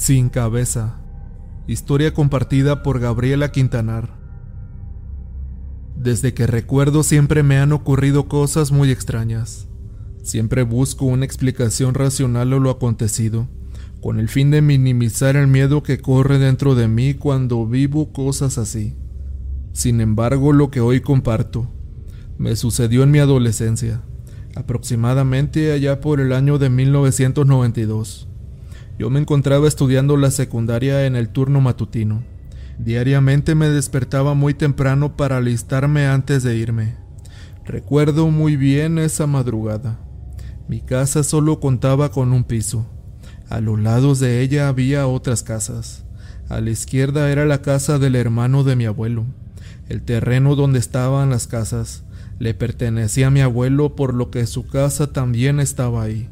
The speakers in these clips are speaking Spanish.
Sin cabeza. Historia compartida por Gabriela Quintanar. Desde que recuerdo siempre me han ocurrido cosas muy extrañas. Siempre busco una explicación racional a lo acontecido, con el fin de minimizar el miedo que corre dentro de mí cuando vivo cosas así. Sin embargo, lo que hoy comparto me sucedió en mi adolescencia, aproximadamente allá por el año de 1992. Yo me encontraba estudiando la secundaria en el turno matutino. Diariamente me despertaba muy temprano para alistarme antes de irme. Recuerdo muy bien esa madrugada. Mi casa solo contaba con un piso. A los lados de ella había otras casas. A la izquierda era la casa del hermano de mi abuelo. El terreno donde estaban las casas le pertenecía a mi abuelo por lo que su casa también estaba ahí.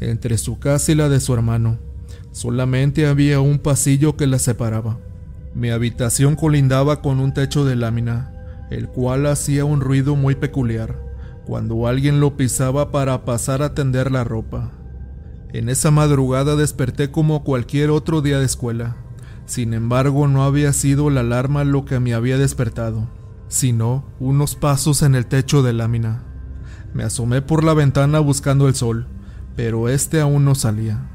Entre su casa y la de su hermano solamente había un pasillo que la separaba. Mi habitación colindaba con un techo de lámina, el cual hacía un ruido muy peculiar cuando alguien lo pisaba para pasar a tender la ropa. En esa madrugada desperté como cualquier otro día de escuela. Sin embargo, no había sido la alarma lo que me había despertado, sino unos pasos en el techo de lámina. Me asomé por la ventana buscando el sol, pero este aún no salía.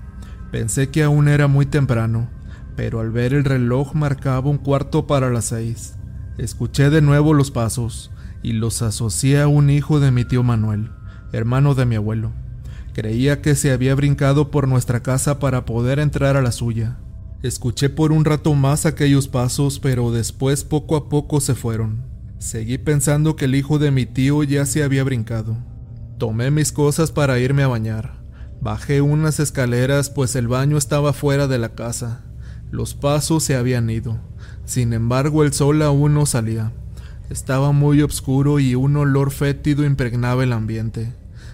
Pensé que aún era muy temprano, pero al ver el reloj marcaba un cuarto para las seis. Escuché de nuevo los pasos y los asocié a un hijo de mi tío Manuel, hermano de mi abuelo. Creía que se había brincado por nuestra casa para poder entrar a la suya. Escuché por un rato más aquellos pasos, pero después poco a poco se fueron. Seguí pensando que el hijo de mi tío ya se había brincado. Tomé mis cosas para irme a bañar. Bajé unas escaleras pues el baño estaba fuera de la casa. Los pasos se habían ido. Sin embargo, el sol aún no salía. Estaba muy oscuro y un olor fétido impregnaba el ambiente.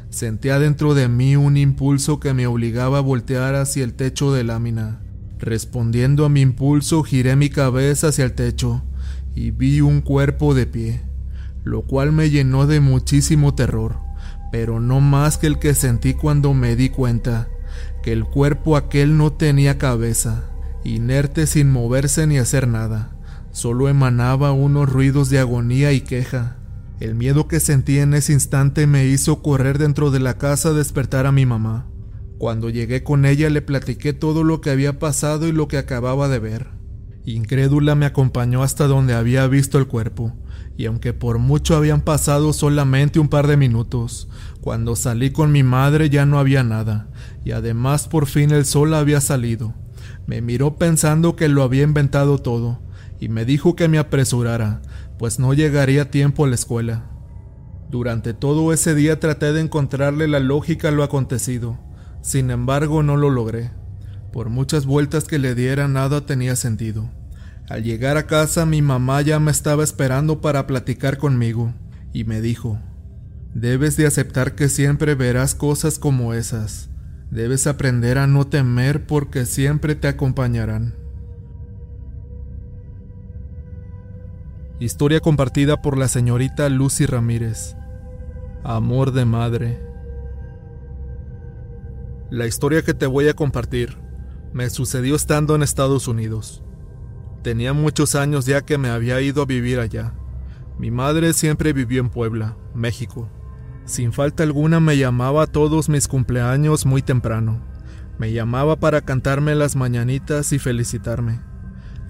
Sentía dentro de mí un impulso que me obligaba a voltear hacia el techo de lámina. Respondiendo a mi impulso, giré mi cabeza hacia el techo y vi un cuerpo de pie, lo cual me llenó de muchísimo terror, pero no más que el que sentí cuando me di cuenta que el cuerpo aquel no tenía cabeza inerte sin moverse ni hacer nada. Solo emanaba unos ruidos de agonía y queja. El miedo que sentí en ese instante me hizo correr dentro de la casa a despertar a mi mamá. Cuando llegué con ella le platiqué todo lo que había pasado y lo que acababa de ver. Incrédula me acompañó hasta donde había visto el cuerpo, y aunque por mucho habían pasado solamente un par de minutos, cuando salí con mi madre ya no había nada, y además por fin el sol había salido. Me miró pensando que lo había inventado todo y me dijo que me apresurara, pues no llegaría tiempo a la escuela. Durante todo ese día traté de encontrarle la lógica a lo acontecido, sin embargo no lo logré. Por muchas vueltas que le diera nada tenía sentido. Al llegar a casa mi mamá ya me estaba esperando para platicar conmigo y me dijo, debes de aceptar que siempre verás cosas como esas. Debes aprender a no temer porque siempre te acompañarán. Historia compartida por la señorita Lucy Ramírez. Amor de madre. La historia que te voy a compartir me sucedió estando en Estados Unidos. Tenía muchos años ya que me había ido a vivir allá. Mi madre siempre vivió en Puebla, México. Sin falta alguna me llamaba todos mis cumpleaños muy temprano. Me llamaba para cantarme las mañanitas y felicitarme.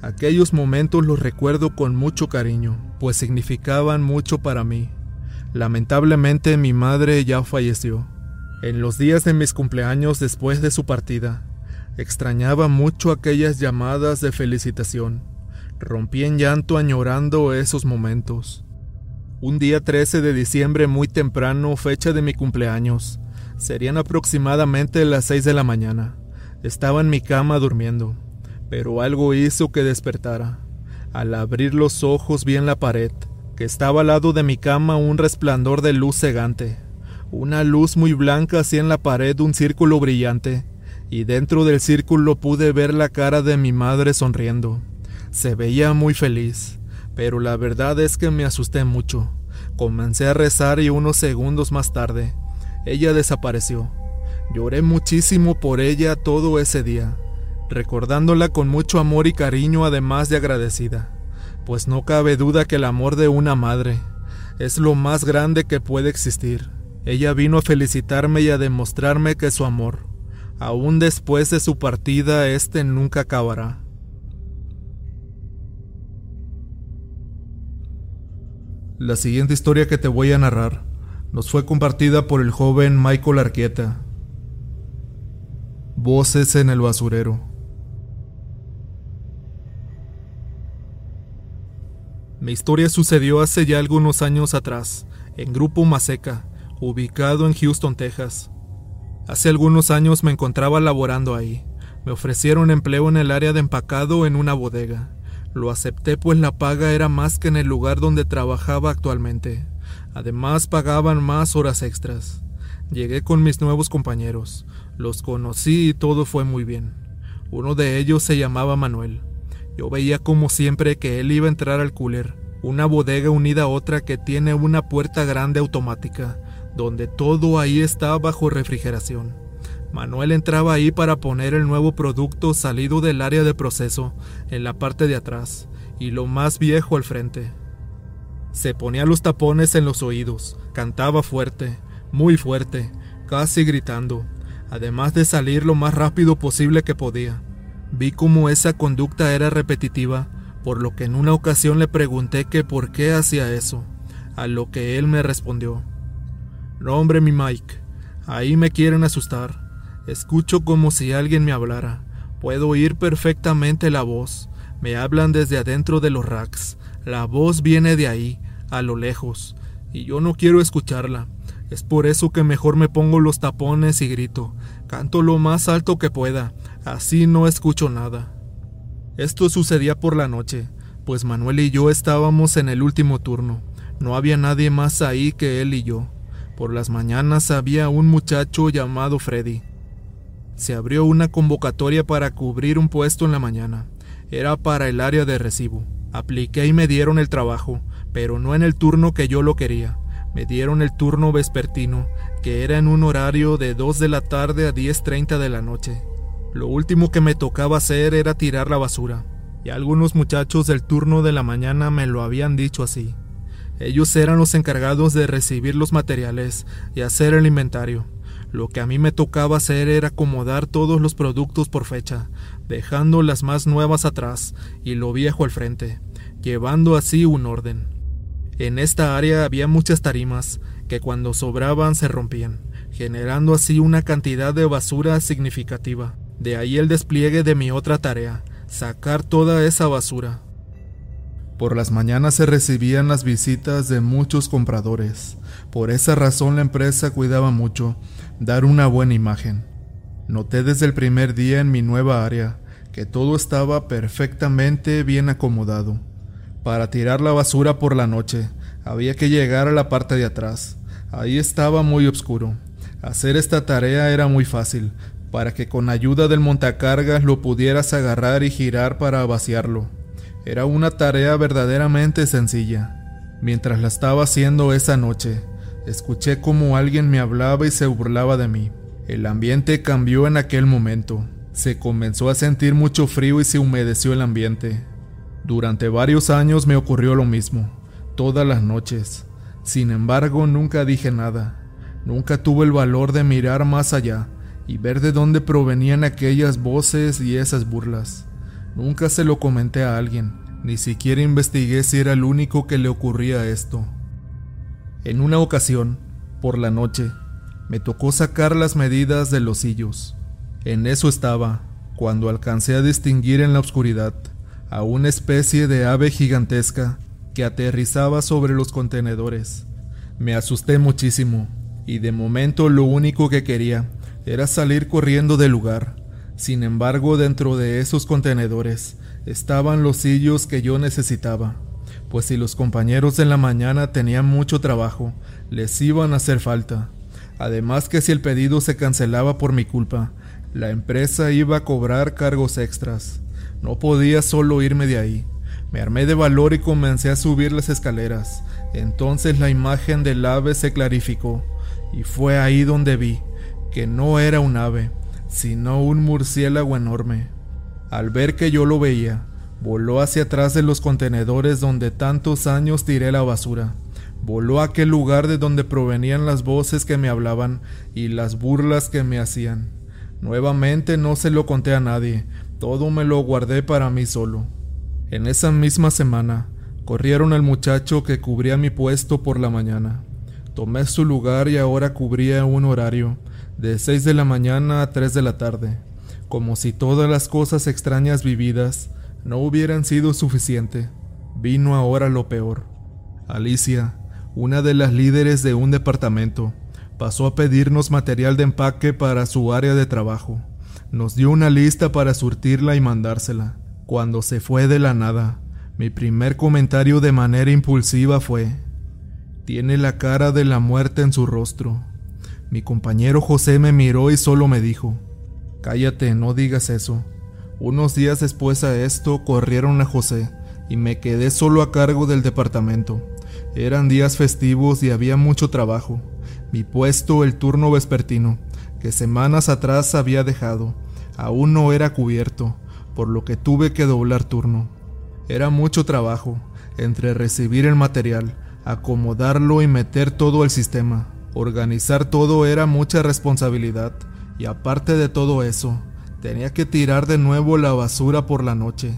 Aquellos momentos los recuerdo con mucho cariño, pues significaban mucho para mí. Lamentablemente mi madre ya falleció. En los días de mis cumpleaños después de su partida, extrañaba mucho aquellas llamadas de felicitación. Rompí en llanto añorando esos momentos. Un día 13 de diciembre muy temprano, fecha de mi cumpleaños. Serían aproximadamente las 6 de la mañana. Estaba en mi cama durmiendo, pero algo hizo que despertara. Al abrir los ojos vi en la pared, que estaba al lado de mi cama, un resplandor de luz cegante. Una luz muy blanca hacía en la pared un círculo brillante, y dentro del círculo pude ver la cara de mi madre sonriendo. Se veía muy feliz pero la verdad es que me asusté mucho. Comencé a rezar y unos segundos más tarde, ella desapareció. Lloré muchísimo por ella todo ese día. recordándola con mucho amor y cariño además de agradecida, pues no cabe duda que el amor de una madre es lo más grande que puede existir. Ella vino a felicitarme y a demostrarme que su amor, aún después de su partida, este nunca acabará. La siguiente historia que te voy a narrar nos fue compartida por el joven Michael Arqueta. Voces en el basurero. Mi historia sucedió hace ya algunos años atrás, en Grupo Maseca, ubicado en Houston, Texas. Hace algunos años me encontraba laborando ahí. Me ofrecieron empleo en el área de empacado en una bodega. Lo acepté pues la paga era más que en el lugar donde trabajaba actualmente. Además pagaban más horas extras. Llegué con mis nuevos compañeros. Los conocí y todo fue muy bien. Uno de ellos se llamaba Manuel. Yo veía como siempre que él iba a entrar al cooler, una bodega unida a otra que tiene una puerta grande automática, donde todo ahí está bajo refrigeración. Manuel entraba ahí para poner el nuevo producto salido del área de proceso en la parte de atrás y lo más viejo al frente. Se ponía los tapones en los oídos, cantaba fuerte, muy fuerte, casi gritando, además de salir lo más rápido posible que podía. Vi cómo esa conducta era repetitiva, por lo que en una ocasión le pregunté que por qué hacía eso, a lo que él me respondió. No hombre mi Mike, ahí me quieren asustar. Escucho como si alguien me hablara. Puedo oír perfectamente la voz. Me hablan desde adentro de los racks. La voz viene de ahí, a lo lejos, y yo no quiero escucharla. Es por eso que mejor me pongo los tapones y grito. Canto lo más alto que pueda, así no escucho nada. Esto sucedía por la noche, pues Manuel y yo estábamos en el último turno. No había nadie más ahí que él y yo. Por las mañanas había un muchacho llamado Freddy, se abrió una convocatoria para cubrir un puesto en la mañana. Era para el área de recibo. Apliqué y me dieron el trabajo, pero no en el turno que yo lo quería. Me dieron el turno vespertino, que era en un horario de 2 de la tarde a 10.30 de la noche. Lo último que me tocaba hacer era tirar la basura, y algunos muchachos del turno de la mañana me lo habían dicho así. Ellos eran los encargados de recibir los materiales y hacer el inventario. Lo que a mí me tocaba hacer era acomodar todos los productos por fecha, dejando las más nuevas atrás y lo viejo al frente, llevando así un orden. En esta área había muchas tarimas que cuando sobraban se rompían, generando así una cantidad de basura significativa. De ahí el despliegue de mi otra tarea, sacar toda esa basura. Por las mañanas se recibían las visitas de muchos compradores. Por esa razón la empresa cuidaba mucho dar una buena imagen. Noté desde el primer día en mi nueva área que todo estaba perfectamente bien acomodado. Para tirar la basura por la noche había que llegar a la parte de atrás. Ahí estaba muy oscuro. Hacer esta tarea era muy fácil, para que con ayuda del montacargas lo pudieras agarrar y girar para vaciarlo. Era una tarea verdaderamente sencilla. Mientras la estaba haciendo esa noche, Escuché como alguien me hablaba y se burlaba de mí. El ambiente cambió en aquel momento. Se comenzó a sentir mucho frío y se humedeció el ambiente. Durante varios años me ocurrió lo mismo, todas las noches. Sin embargo, nunca dije nada. Nunca tuve el valor de mirar más allá y ver de dónde provenían aquellas voces y esas burlas. Nunca se lo comenté a alguien, ni siquiera investigué si era el único que le ocurría esto. En una ocasión, por la noche, me tocó sacar las medidas de los sillos. En eso estaba, cuando alcancé a distinguir en la oscuridad a una especie de ave gigantesca que aterrizaba sobre los contenedores. Me asusté muchísimo, y de momento lo único que quería era salir corriendo del lugar. Sin embargo, dentro de esos contenedores estaban los sillos que yo necesitaba pues si los compañeros en la mañana tenían mucho trabajo, les iban a hacer falta. Además que si el pedido se cancelaba por mi culpa, la empresa iba a cobrar cargos extras. No podía solo irme de ahí. Me armé de valor y comencé a subir las escaleras. Entonces la imagen del ave se clarificó, y fue ahí donde vi que no era un ave, sino un murciélago enorme. Al ver que yo lo veía, voló hacia atrás de los contenedores donde tantos años tiré la basura. Voló a aquel lugar de donde provenían las voces que me hablaban y las burlas que me hacían. Nuevamente no se lo conté a nadie, todo me lo guardé para mí solo. En esa misma semana, corrieron al muchacho que cubría mi puesto por la mañana. Tomé su lugar y ahora cubría un horario, de 6 de la mañana a 3 de la tarde, como si todas las cosas extrañas vividas no hubieran sido suficiente. Vino ahora lo peor. Alicia, una de las líderes de un departamento, pasó a pedirnos material de empaque para su área de trabajo. Nos dio una lista para surtirla y mandársela. Cuando se fue de la nada, mi primer comentario de manera impulsiva fue, tiene la cara de la muerte en su rostro. Mi compañero José me miró y solo me dijo, cállate, no digas eso. Unos días después a esto corrieron a José y me quedé solo a cargo del departamento. Eran días festivos y había mucho trabajo. Mi puesto, el turno vespertino, que semanas atrás había dejado, aún no era cubierto, por lo que tuve que doblar turno. Era mucho trabajo, entre recibir el material, acomodarlo y meter todo el sistema. Organizar todo era mucha responsabilidad, y aparte de todo eso, tenía que tirar de nuevo la basura por la noche.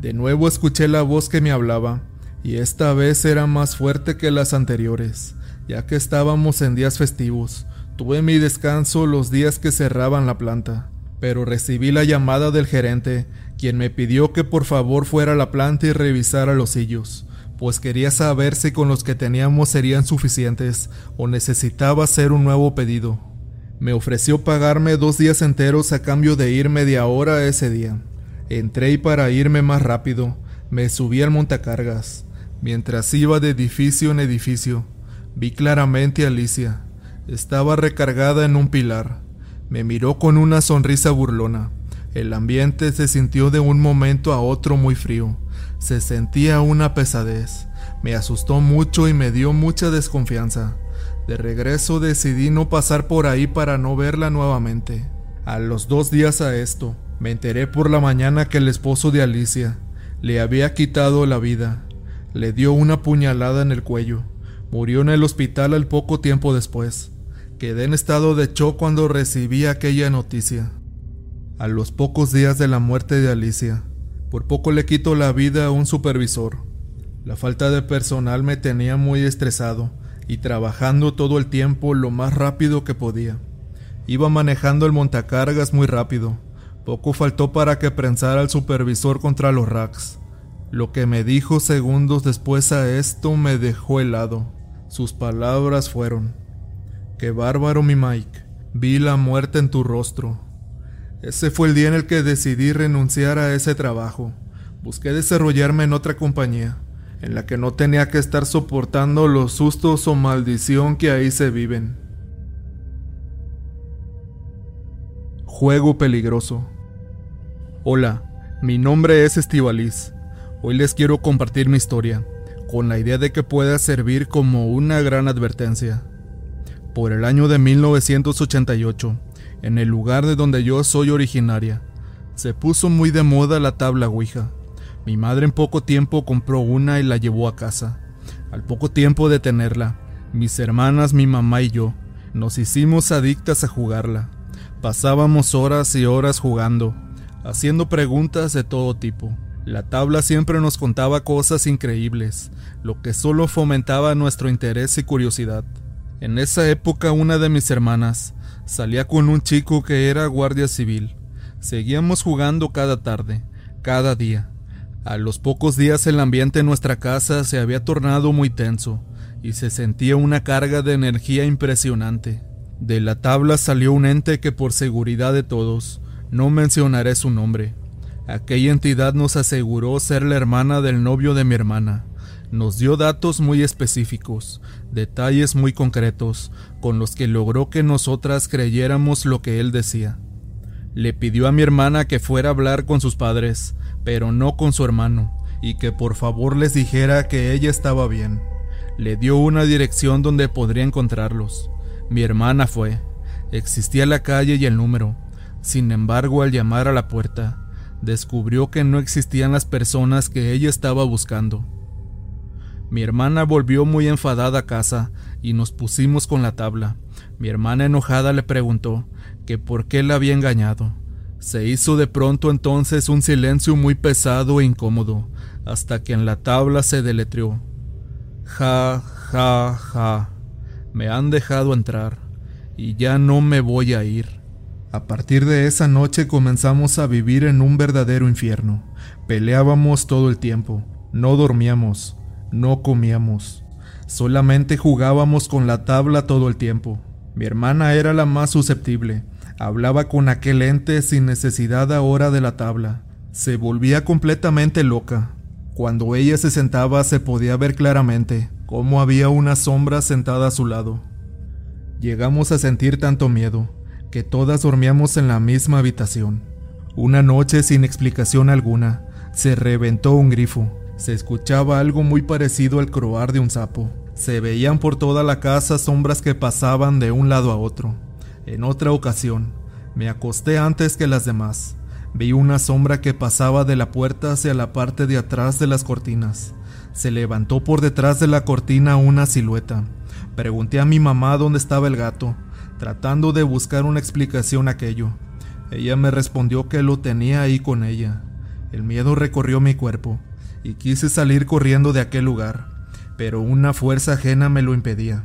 De nuevo escuché la voz que me hablaba, y esta vez era más fuerte que las anteriores, ya que estábamos en días festivos. Tuve mi descanso los días que cerraban la planta, pero recibí la llamada del gerente, quien me pidió que por favor fuera a la planta y revisara los sillos, pues quería saber si con los que teníamos serían suficientes o necesitaba hacer un nuevo pedido. Me ofreció pagarme dos días enteros a cambio de ir media hora ese día. Entré y para irme más rápido, me subí al montacargas. Mientras iba de edificio en edificio, vi claramente a Alicia. Estaba recargada en un pilar. Me miró con una sonrisa burlona. El ambiente se sintió de un momento a otro muy frío. Se sentía una pesadez. Me asustó mucho y me dio mucha desconfianza. De regreso decidí no pasar por ahí para no verla nuevamente. A los dos días a esto, me enteré por la mañana que el esposo de Alicia le había quitado la vida le dio una puñalada en el cuello. Murió en el hospital al poco tiempo después. Quedé en estado de shock cuando recibí aquella noticia. A los pocos días de la muerte de Alicia, por poco le quito la vida a un supervisor. La falta de personal me tenía muy estresado y trabajando todo el tiempo lo más rápido que podía. Iba manejando el montacargas muy rápido. Poco faltó para que prensara al supervisor contra los racks. Lo que me dijo segundos después a esto me dejó helado. Sus palabras fueron, Qué bárbaro mi Mike, vi la muerte en tu rostro. Ese fue el día en el que decidí renunciar a ese trabajo. Busqué desarrollarme en otra compañía, en la que no tenía que estar soportando los sustos o maldición que ahí se viven. Juego peligroso. Hola, mi nombre es Estivalis Hoy les quiero compartir mi historia, con la idea de que pueda servir como una gran advertencia. Por el año de 1988, en el lugar de donde yo soy originaria, se puso muy de moda la tabla Ouija. Mi madre en poco tiempo compró una y la llevó a casa. Al poco tiempo de tenerla, mis hermanas, mi mamá y yo nos hicimos adictas a jugarla. Pasábamos horas y horas jugando, haciendo preguntas de todo tipo. La tabla siempre nos contaba cosas increíbles, lo que solo fomentaba nuestro interés y curiosidad. En esa época una de mis hermanas salía con un chico que era guardia civil. Seguíamos jugando cada tarde, cada día. A los pocos días el ambiente en nuestra casa se había tornado muy tenso y se sentía una carga de energía impresionante. De la tabla salió un ente que por seguridad de todos, no mencionaré su nombre, Aquella entidad nos aseguró ser la hermana del novio de mi hermana. Nos dio datos muy específicos, detalles muy concretos, con los que logró que nosotras creyéramos lo que él decía. Le pidió a mi hermana que fuera a hablar con sus padres, pero no con su hermano, y que por favor les dijera que ella estaba bien. Le dio una dirección donde podría encontrarlos. Mi hermana fue. Existía la calle y el número. Sin embargo, al llamar a la puerta, descubrió que no existían las personas que ella estaba buscando. Mi hermana volvió muy enfadada a casa y nos pusimos con la tabla. Mi hermana enojada le preguntó que por qué la había engañado. Se hizo de pronto entonces un silencio muy pesado e incómodo, hasta que en la tabla se deletreó. Ja, ja, ja. Me han dejado entrar, y ya no me voy a ir. A partir de esa noche comenzamos a vivir en un verdadero infierno. Peleábamos todo el tiempo, no dormíamos, no comíamos, solamente jugábamos con la tabla todo el tiempo. Mi hermana era la más susceptible, hablaba con aquel ente sin necesidad ahora de la tabla. Se volvía completamente loca. Cuando ella se sentaba se podía ver claramente cómo había una sombra sentada a su lado. Llegamos a sentir tanto miedo que todas dormíamos en la misma habitación. Una noche sin explicación alguna, se reventó un grifo. Se escuchaba algo muy parecido al croar de un sapo. Se veían por toda la casa sombras que pasaban de un lado a otro. En otra ocasión, me acosté antes que las demás. Vi una sombra que pasaba de la puerta hacia la parte de atrás de las cortinas. Se levantó por detrás de la cortina una silueta. Pregunté a mi mamá dónde estaba el gato tratando de buscar una explicación a aquello. Ella me respondió que lo tenía ahí con ella. El miedo recorrió mi cuerpo y quise salir corriendo de aquel lugar, pero una fuerza ajena me lo impedía.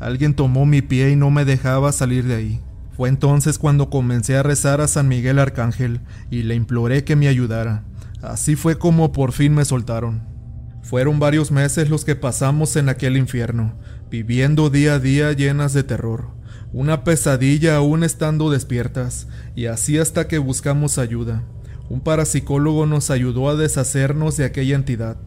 Alguien tomó mi pie y no me dejaba salir de ahí. Fue entonces cuando comencé a rezar a San Miguel Arcángel y le imploré que me ayudara. Así fue como por fin me soltaron. Fueron varios meses los que pasamos en aquel infierno, viviendo día a día llenas de terror una pesadilla aún estando despiertas, y así hasta que buscamos ayuda. Un parapsicólogo nos ayudó a deshacernos de aquella entidad.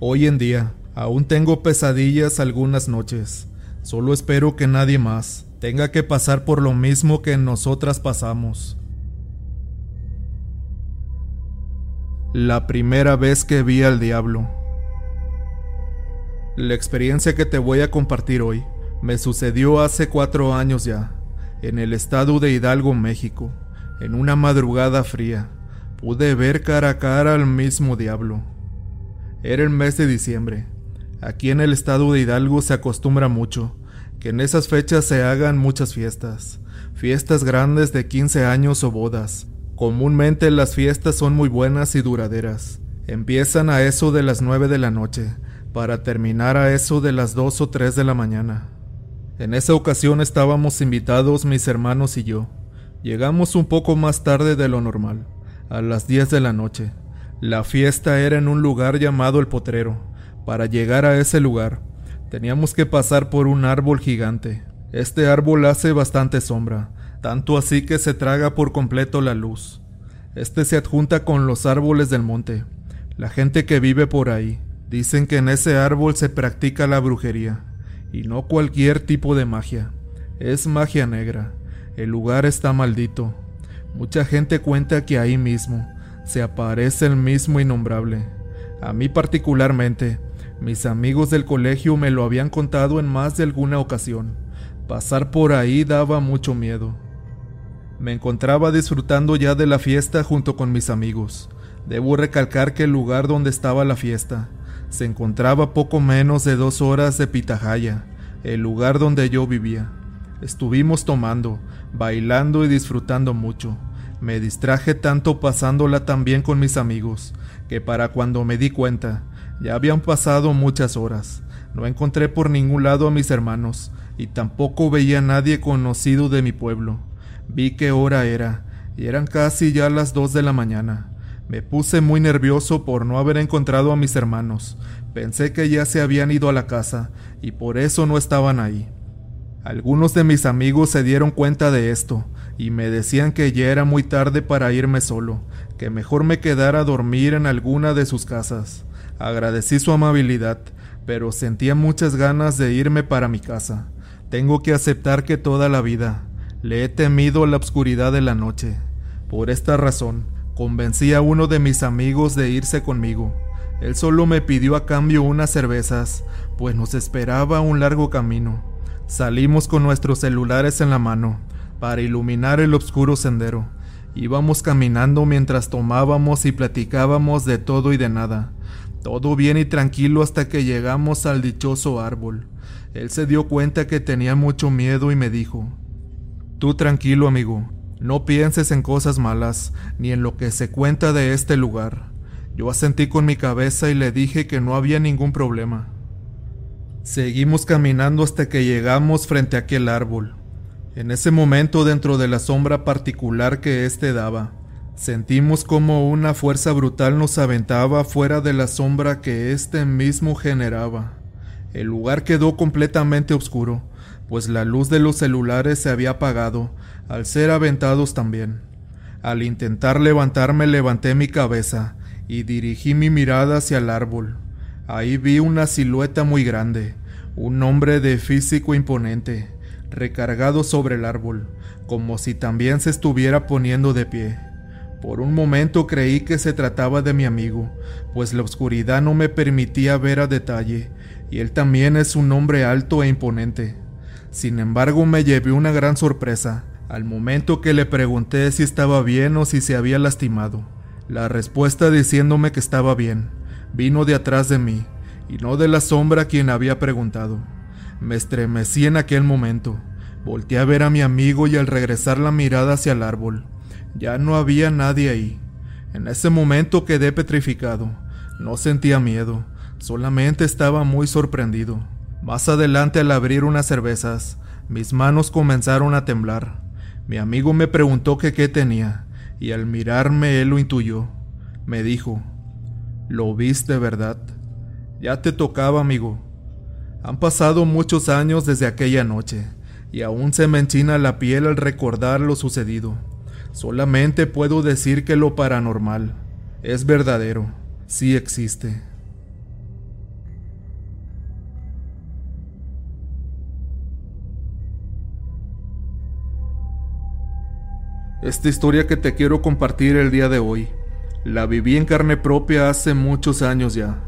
Hoy en día, aún tengo pesadillas algunas noches. Solo espero que nadie más tenga que pasar por lo mismo que nosotras pasamos. La primera vez que vi al diablo. La experiencia que te voy a compartir hoy me sucedió hace cuatro años ya, en el estado de Hidalgo, México. En una madrugada fría, pude ver cara a cara al mismo diablo. Era el mes de diciembre. Aquí en el estado de Hidalgo se acostumbra mucho que en esas fechas se hagan muchas fiestas, fiestas grandes de 15 años o bodas. Comúnmente las fiestas son muy buenas y duraderas. Empiezan a eso de las 9 de la noche, para terminar a eso de las 2 o 3 de la mañana. En esa ocasión estábamos invitados mis hermanos y yo. Llegamos un poco más tarde de lo normal, a las 10 de la noche. La fiesta era en un lugar llamado El Potrero. Para llegar a ese lugar, teníamos que pasar por un árbol gigante. Este árbol hace bastante sombra, tanto así que se traga por completo la luz. Este se adjunta con los árboles del monte. La gente que vive por ahí dicen que en ese árbol se practica la brujería. Y no cualquier tipo de magia. Es magia negra. El lugar está maldito. Mucha gente cuenta que ahí mismo se aparece el mismo innombrable. A mí particularmente, mis amigos del colegio me lo habían contado en más de alguna ocasión. Pasar por ahí daba mucho miedo. Me encontraba disfrutando ya de la fiesta junto con mis amigos. Debo recalcar que el lugar donde estaba la fiesta se encontraba poco menos de dos horas de Pitahaya, el lugar donde yo vivía. Estuvimos tomando, bailando y disfrutando mucho. Me distraje tanto pasándola también con mis amigos, que para cuando me di cuenta, ya habían pasado muchas horas. No encontré por ningún lado a mis hermanos, y tampoco veía a nadie conocido de mi pueblo. Vi qué hora era, y eran casi ya las dos de la mañana. Me puse muy nervioso por no haber encontrado a mis hermanos. Pensé que ya se habían ido a la casa y por eso no estaban ahí. Algunos de mis amigos se dieron cuenta de esto y me decían que ya era muy tarde para irme solo, que mejor me quedara a dormir en alguna de sus casas. Agradecí su amabilidad, pero sentía muchas ganas de irme para mi casa. Tengo que aceptar que toda la vida le he temido la oscuridad de la noche. Por esta razón, Convencí a uno de mis amigos de irse conmigo. Él solo me pidió a cambio unas cervezas, pues nos esperaba un largo camino. Salimos con nuestros celulares en la mano, para iluminar el oscuro sendero, Íbamos caminando mientras tomábamos y platicábamos de todo y de nada. Todo bien y tranquilo hasta que llegamos al dichoso árbol. Él se dio cuenta que tenía mucho miedo y me dijo, Tú tranquilo amigo, no pienses en cosas malas, ni en lo que se cuenta de este lugar. Yo asentí con mi cabeza y le dije que no había ningún problema. Seguimos caminando hasta que llegamos frente a aquel árbol. En ese momento, dentro de la sombra particular que éste daba, sentimos como una fuerza brutal nos aventaba fuera de la sombra que éste mismo generaba. El lugar quedó completamente oscuro, pues la luz de los celulares se había apagado, al ser aventados también. Al intentar levantarme levanté mi cabeza y dirigí mi mirada hacia el árbol. Ahí vi una silueta muy grande, un hombre de físico imponente, recargado sobre el árbol, como si también se estuviera poniendo de pie. Por un momento creí que se trataba de mi amigo, pues la oscuridad no me permitía ver a detalle, y él también es un hombre alto e imponente. Sin embargo, me llevé una gran sorpresa, al momento que le pregunté si estaba bien o si se había lastimado. La respuesta diciéndome que estaba bien, vino de atrás de mí, y no de la sombra quien había preguntado. Me estremecí en aquel momento. Volté a ver a mi amigo y al regresar la mirada hacia el árbol, ya no había nadie ahí. En ese momento quedé petrificado. No sentía miedo, solamente estaba muy sorprendido. Más adelante al abrir unas cervezas, mis manos comenzaron a temblar. Mi amigo me preguntó que qué tenía, y al mirarme él lo intuyó. Me dijo, ¿lo viste, verdad? Ya te tocaba, amigo. Han pasado muchos años desde aquella noche, y aún se me enchina la piel al recordar lo sucedido. Solamente puedo decir que lo paranormal es verdadero, sí existe. Esta historia que te quiero compartir el día de hoy, la viví en carne propia hace muchos años ya.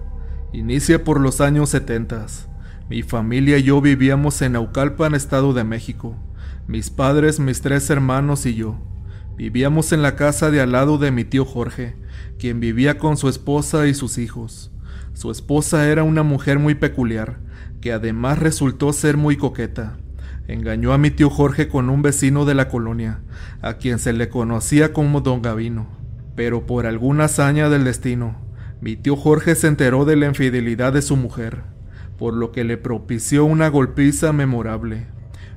Inicia por los años setentas. Mi familia y yo vivíamos en Naucalpan, Estado de México. Mis padres, mis tres hermanos y yo. Vivíamos en la casa de al lado de mi tío Jorge, quien vivía con su esposa y sus hijos. Su esposa era una mujer muy peculiar, que además resultó ser muy coqueta. Engañó a mi tío Jorge con un vecino de la colonia, a quien se le conocía como don Gavino. Pero por alguna hazaña del destino, mi tío Jorge se enteró de la infidelidad de su mujer por lo que le propició una golpiza memorable.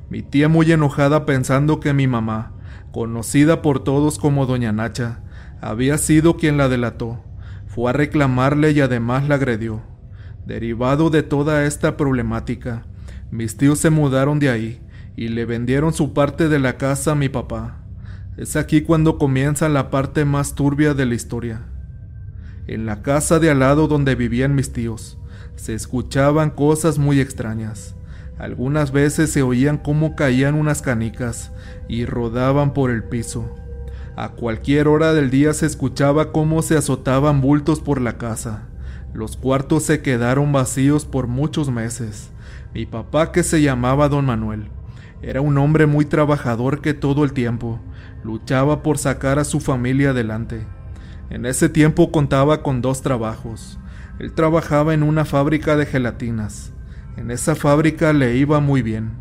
Mi tía muy enojada pensando que mi mamá, conocida por todos como Doña Nacha, había sido quien la delató, fue a reclamarle y además la agredió. Derivado de toda esta problemática, mis tíos se mudaron de ahí y le vendieron su parte de la casa a mi papá. Es aquí cuando comienza la parte más turbia de la historia. En la casa de al lado donde vivían mis tíos, se escuchaban cosas muy extrañas. Algunas veces se oían cómo caían unas canicas y rodaban por el piso. A cualquier hora del día se escuchaba cómo se azotaban bultos por la casa. Los cuartos se quedaron vacíos por muchos meses. Mi papá, que se llamaba don Manuel, era un hombre muy trabajador que todo el tiempo luchaba por sacar a su familia adelante. En ese tiempo contaba con dos trabajos, él trabajaba en una fábrica de gelatinas. En esa fábrica le iba muy bien.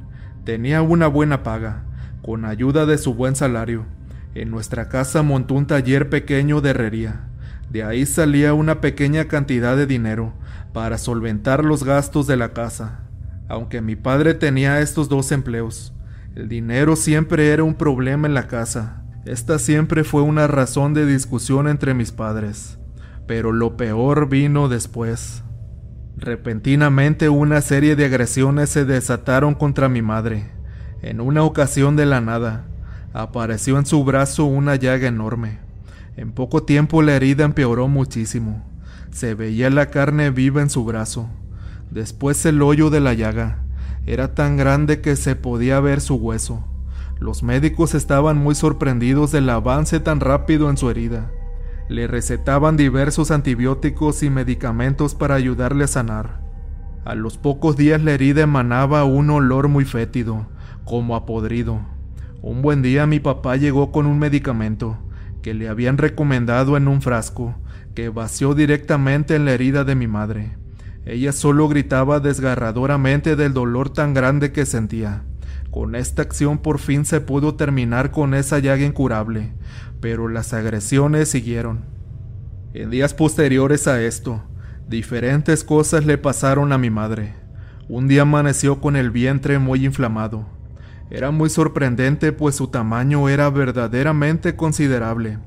Tenía una buena paga, con ayuda de su buen salario. En nuestra casa montó un taller pequeño de herrería. De ahí salía una pequeña cantidad de dinero para solventar los gastos de la casa. Aunque mi padre tenía estos dos empleos, el dinero siempre era un problema en la casa. Esta siempre fue una razón de discusión entre mis padres. Pero lo peor vino después. Repentinamente una serie de agresiones se desataron contra mi madre. En una ocasión de la nada, apareció en su brazo una llaga enorme. En poco tiempo la herida empeoró muchísimo. Se veía la carne viva en su brazo. Después el hoyo de la llaga. Era tan grande que se podía ver su hueso. Los médicos estaban muy sorprendidos del avance tan rápido en su herida. Le recetaban diversos antibióticos y medicamentos para ayudarle a sanar. A los pocos días la herida emanaba un olor muy fétido, como a podrido. Un buen día mi papá llegó con un medicamento, que le habían recomendado en un frasco, que vació directamente en la herida de mi madre. Ella solo gritaba desgarradoramente del dolor tan grande que sentía. Con esta acción por fin se pudo terminar con esa llaga incurable, pero las agresiones siguieron. En días posteriores a esto, diferentes cosas le pasaron a mi madre. Un día amaneció con el vientre muy inflamado. Era muy sorprendente pues su tamaño era verdaderamente considerable.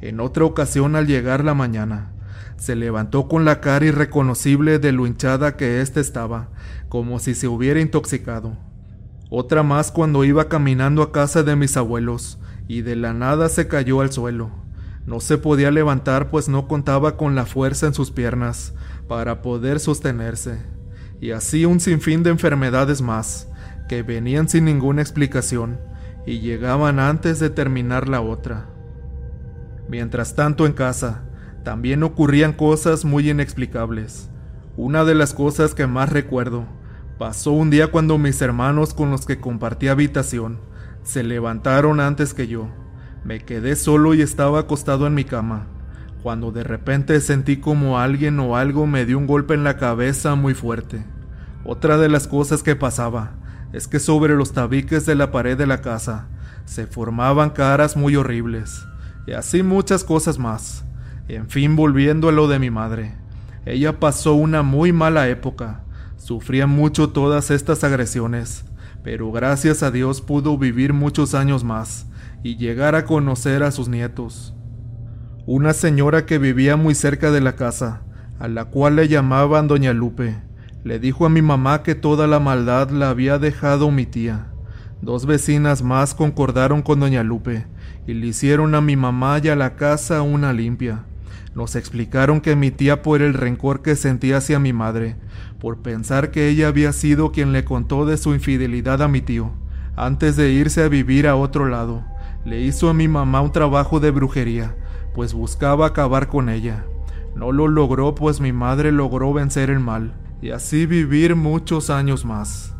En otra ocasión al llegar la mañana, se levantó con la cara irreconocible de lo hinchada que éste estaba, como si se hubiera intoxicado. Otra más cuando iba caminando a casa de mis abuelos, y de la nada se cayó al suelo. No se podía levantar pues no contaba con la fuerza en sus piernas para poder sostenerse. Y así un sinfín de enfermedades más, que venían sin ninguna explicación, y llegaban antes de terminar la otra. Mientras tanto en casa, también ocurrían cosas muy inexplicables. Una de las cosas que más recuerdo pasó un día cuando mis hermanos con los que compartí habitación se levantaron antes que yo. Me quedé solo y estaba acostado en mi cama, cuando de repente sentí como alguien o algo me dio un golpe en la cabeza muy fuerte. Otra de las cosas que pasaba es que sobre los tabiques de la pared de la casa se formaban caras muy horribles, y así muchas cosas más. En fin, volviendo a lo de mi madre. Ella pasó una muy mala época. Sufría mucho todas estas agresiones, pero gracias a Dios pudo vivir muchos años más y llegar a conocer a sus nietos. Una señora que vivía muy cerca de la casa, a la cual le llamaban Doña Lupe, le dijo a mi mamá que toda la maldad la había dejado mi tía. Dos vecinas más concordaron con Doña Lupe y le hicieron a mi mamá y a la casa una limpia. Nos explicaron que mi tía por el rencor que sentía hacia mi madre, por pensar que ella había sido quien le contó de su infidelidad a mi tío, antes de irse a vivir a otro lado, le hizo a mi mamá un trabajo de brujería, pues buscaba acabar con ella. No lo logró pues mi madre logró vencer el mal, y así vivir muchos años más.